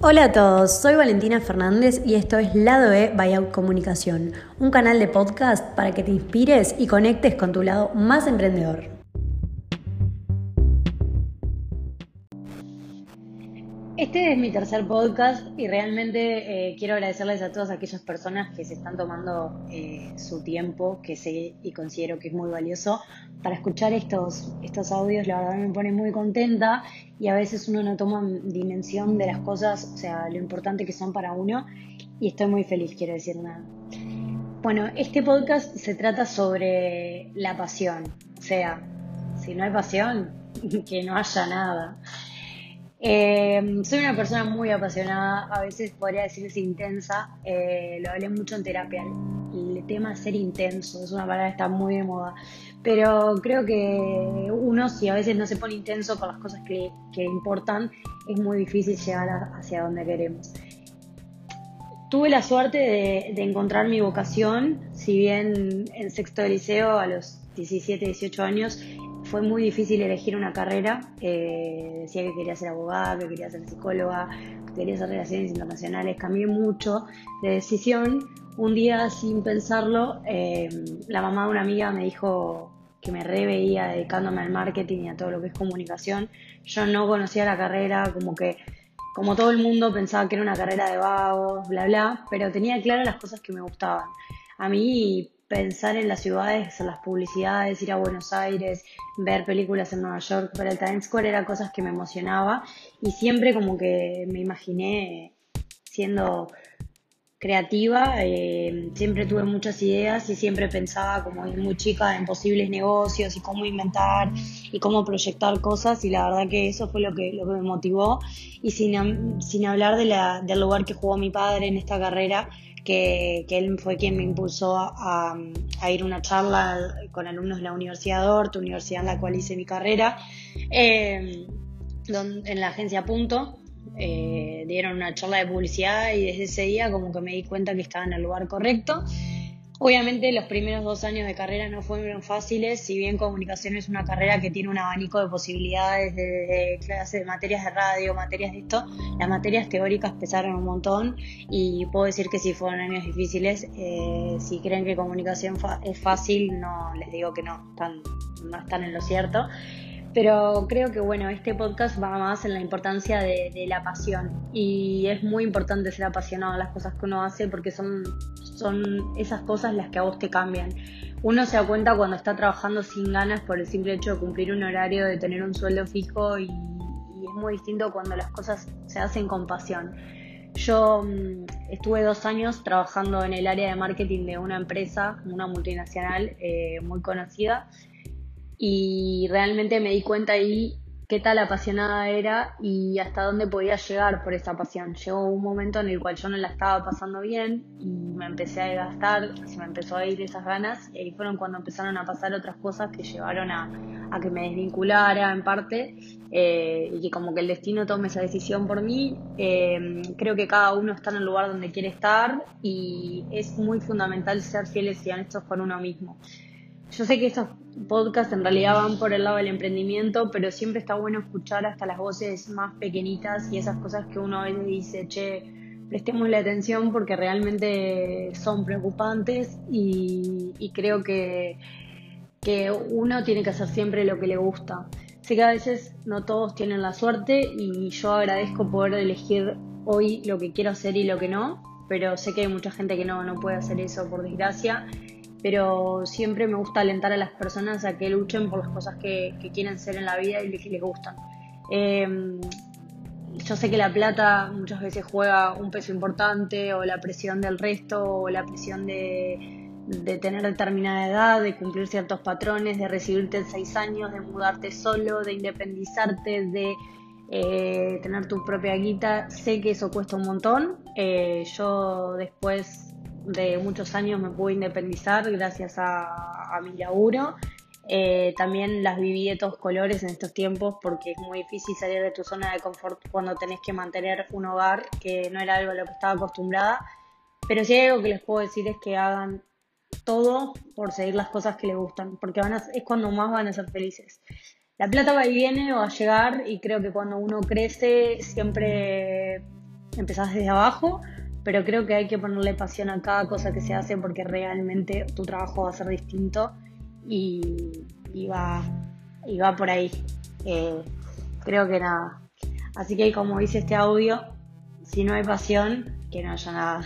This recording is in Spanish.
Hola a todos, soy Valentina Fernández y esto es Lado E Buyout Comunicación, un canal de podcast para que te inspires y conectes con tu lado más emprendedor. Este es mi tercer podcast y realmente eh, quiero agradecerles a todas aquellas personas que se están tomando eh, su tiempo, que sé y considero que es muy valioso, para escuchar estos, estos audios. La verdad me pone muy contenta y a veces uno no toma dimensión de las cosas, o sea, lo importante que son para uno y estoy muy feliz, quiero decir nada. Bueno, este podcast se trata sobre la pasión, o sea, si no hay pasión, que no haya nada. Eh, soy una persona muy apasionada, a veces podría decirse intensa, eh, lo hablé mucho en terapia. El tema ser intenso es una palabra que está muy de moda, pero creo que uno si a veces no se pone intenso con las cosas que, que importan, es muy difícil llegar hacia donde queremos. Tuve la suerte de, de encontrar mi vocación, si bien en sexto de liceo a los 17, 18 años fue muy difícil elegir una carrera. Eh, decía que quería ser abogada, que quería ser psicóloga, que quería hacer relaciones internacionales. Cambié mucho de decisión. Un día, sin pensarlo, eh, la mamá de una amiga me dijo que me reveía dedicándome al marketing y a todo lo que es comunicación. Yo no conocía la carrera, como que, como todo el mundo, pensaba que era una carrera de vagos, bla, bla, pero tenía claras las cosas que me gustaban. A mí pensar en las ciudades, en las publicidades, ir a Buenos Aires, ver películas en Nueva York, ver el Times Square, era cosas que me emocionaba y siempre como que me imaginé siendo creativa, eh, siempre tuve muchas ideas y siempre pensaba como muy chica en posibles negocios y cómo inventar y cómo proyectar cosas y la verdad que eso fue lo que, lo que me motivó. Y sin, sin hablar de la, del lugar que jugó mi padre en esta carrera, que, él fue quien me impulsó a, ir a una charla con alumnos de la Universidad de Ort, universidad en la cual hice mi carrera, eh, en la agencia Punto. Eh, dieron una charla de publicidad y desde ese día como que me di cuenta que estaba en el lugar correcto Obviamente los primeros dos años de carrera no fueron fáciles, si bien comunicación es una carrera que tiene un abanico de posibilidades de, clases de materias de radio, materias de esto, las materias teóricas pesaron un montón y puedo decir que si fueron años difíciles, eh, si creen que comunicación es fácil, no les digo que no, están, no están en lo cierto. Pero creo que bueno, este podcast va más en la importancia de, la pasión y es muy importante ser apasionado a las cosas que uno hace porque son, son esas cosas las que a vos te cambian. Uno se da cuenta cuando está trabajando sin ganas por el simple hecho de cumplir un horario, de tener un sueldo fijo y, es muy distinto cuando las cosas se hacen con pasión. Yo mm, estuve dos años trabajando en el área de marketing de una empresa, una multinacional eh, muy conocida y realmente me di cuenta ahí qué tal apasionada era y hasta dónde podía llegar por esa pasión. Llegó un momento en el cual yo no la estaba pasando bien y me empecé a desgastar, se me empezó a ir esas ganas y ahí fueron cuando empezaron a pasar otras cosas que llevaron a, a que me desvinculara en parte eh, y que como que el destino tome esa decisión por mí. Eh, creo que cada uno está en el lugar donde quiere estar y es muy fundamental ser fieles y honestos con uno mismo. Yo sé que estos podcasts en realidad van por el lado del emprendimiento, pero siempre está bueno escuchar hasta las voces más pequeñitas y esas cosas que uno a veces dice, che, prestemos la atención porque realmente son preocupantes y, creo que, que uno tiene que hacer siempre lo que le gusta. Sé que a veces no todos tienen la suerte y yo agradezco poder elegir hoy lo que quiero hacer y lo que no, pero sé que hay mucha gente que no, no puede hacer eso por desgracia pero siempre me gusta alentar a las personas a que luchen por las cosas que, quieren ser en la vida y que les gustan. Em, yo sé que la plata muchas veces juega un peso importante, o la presión del resto, o la presión de, de tener determinada edad, de cumplir ciertos patrones, de recibirte en seis años, de mudarte solo, de independizarte, de eh, tener tu propia guita. Sé que eso cuesta un montón. Eh, yo después de muchos años me pude independizar gracias a, mi laburo. Eh, también las viví de todos colores en estos tiempos porque es muy difícil salir de tu zona de confort cuando tenés que mantener un hogar que no era algo a lo que estaba acostumbrada. Pero si hay algo que les puedo decir es que hagan todo por seguir las cosas que les gustan, porque van es cuando más van a ser felices. La plata va y viene va a llegar y creo que cuando uno crece siempre empezás desde abajo, pero creo que hay que ponerle pasión a cada cosa que se hace porque realmente tu trabajo va a ser distinto y, va, y va por ahí. Eh, creo que nada. Así que como dice este audio, si no hay pasión, que no haya nada.